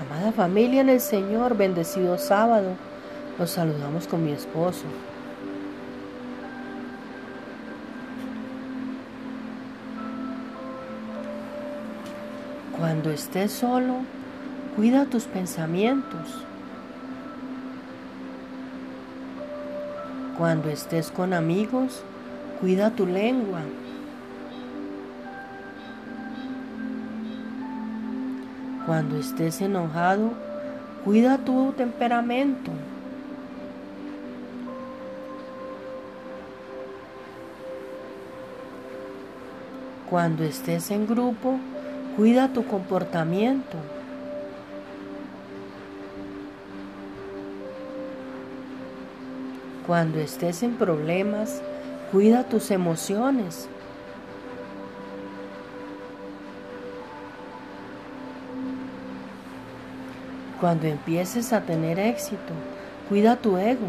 Amada familia en el Señor, bendecido sábado, los saludamos con mi esposo. Cuando estés solo, cuida tus pensamientos. Cuando estés con amigos, cuida tu lengua. Cuando estés enojado, cuida tu temperamento. Cuando estés en grupo, cuida tu comportamiento. Cuando estés en problemas, cuida tus emociones. Cuando empieces a tener éxito, cuida tu ego.